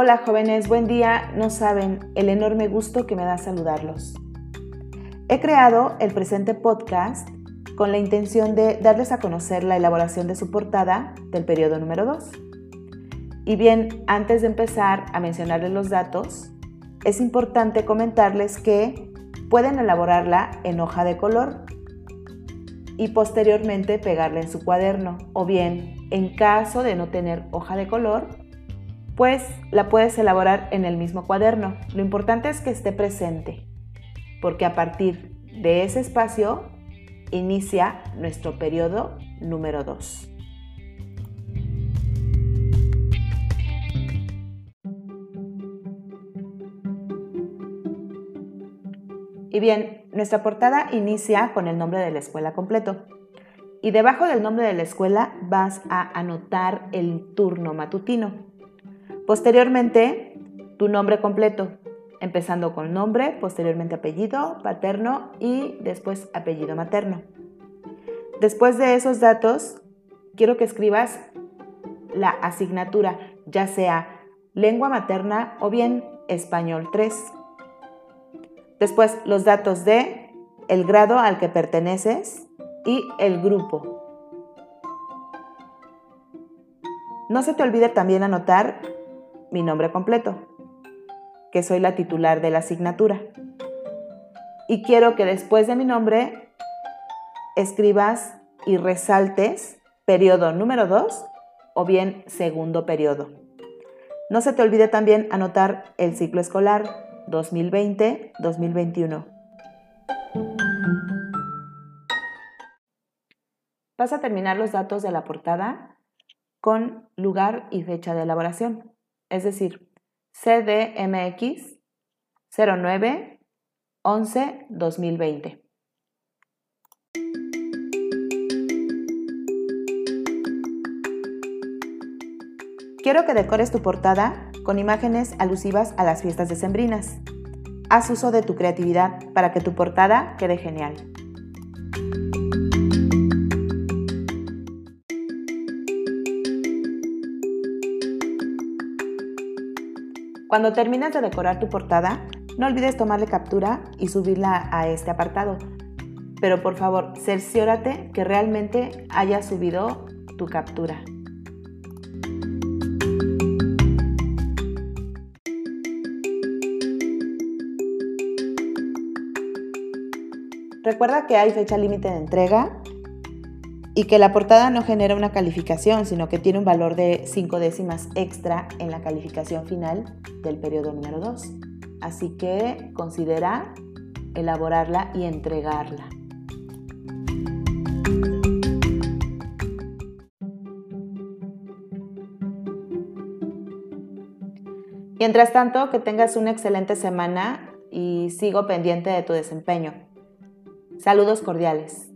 Hola jóvenes, buen día. No saben el enorme gusto que me da saludarlos. He creado el presente podcast con la intención de darles a conocer la elaboración de su portada del periodo número 2. Y bien, antes de empezar a mencionarles los datos, es importante comentarles que pueden elaborarla en hoja de color y posteriormente pegarla en su cuaderno o bien, en caso de no tener hoja de color, pues la puedes elaborar en el mismo cuaderno. Lo importante es que esté presente, porque a partir de ese espacio inicia nuestro periodo número 2. Y bien, nuestra portada inicia con el nombre de la escuela completo. Y debajo del nombre de la escuela vas a anotar el turno matutino. Posteriormente, tu nombre completo, empezando con nombre, posteriormente apellido paterno y después apellido materno. Después de esos datos, quiero que escribas la asignatura, ya sea lengua materna o bien español 3. Después los datos de el grado al que perteneces y el grupo. No se te olvide también anotar mi nombre completo, que soy la titular de la asignatura. Y quiero que después de mi nombre escribas y resaltes periodo número 2 o bien segundo periodo. No se te olvide también anotar el ciclo escolar 2020-2021. Vas a terminar los datos de la portada con lugar y fecha de elaboración es decir, CDMX 09 11 2020. Quiero que decores tu portada con imágenes alusivas a las fiestas decembrinas. Haz uso de tu creatividad para que tu portada quede genial. Cuando termines de decorar tu portada, no olvides tomarle captura y subirla a este apartado. Pero por favor, cerciórate que realmente haya subido tu captura. Recuerda que hay fecha límite de entrega y que la portada no genera una calificación, sino que tiene un valor de 5 décimas extra en la calificación final del periodo número 2. Así que considera elaborarla y entregarla. Mientras tanto, que tengas una excelente semana y sigo pendiente de tu desempeño. Saludos cordiales.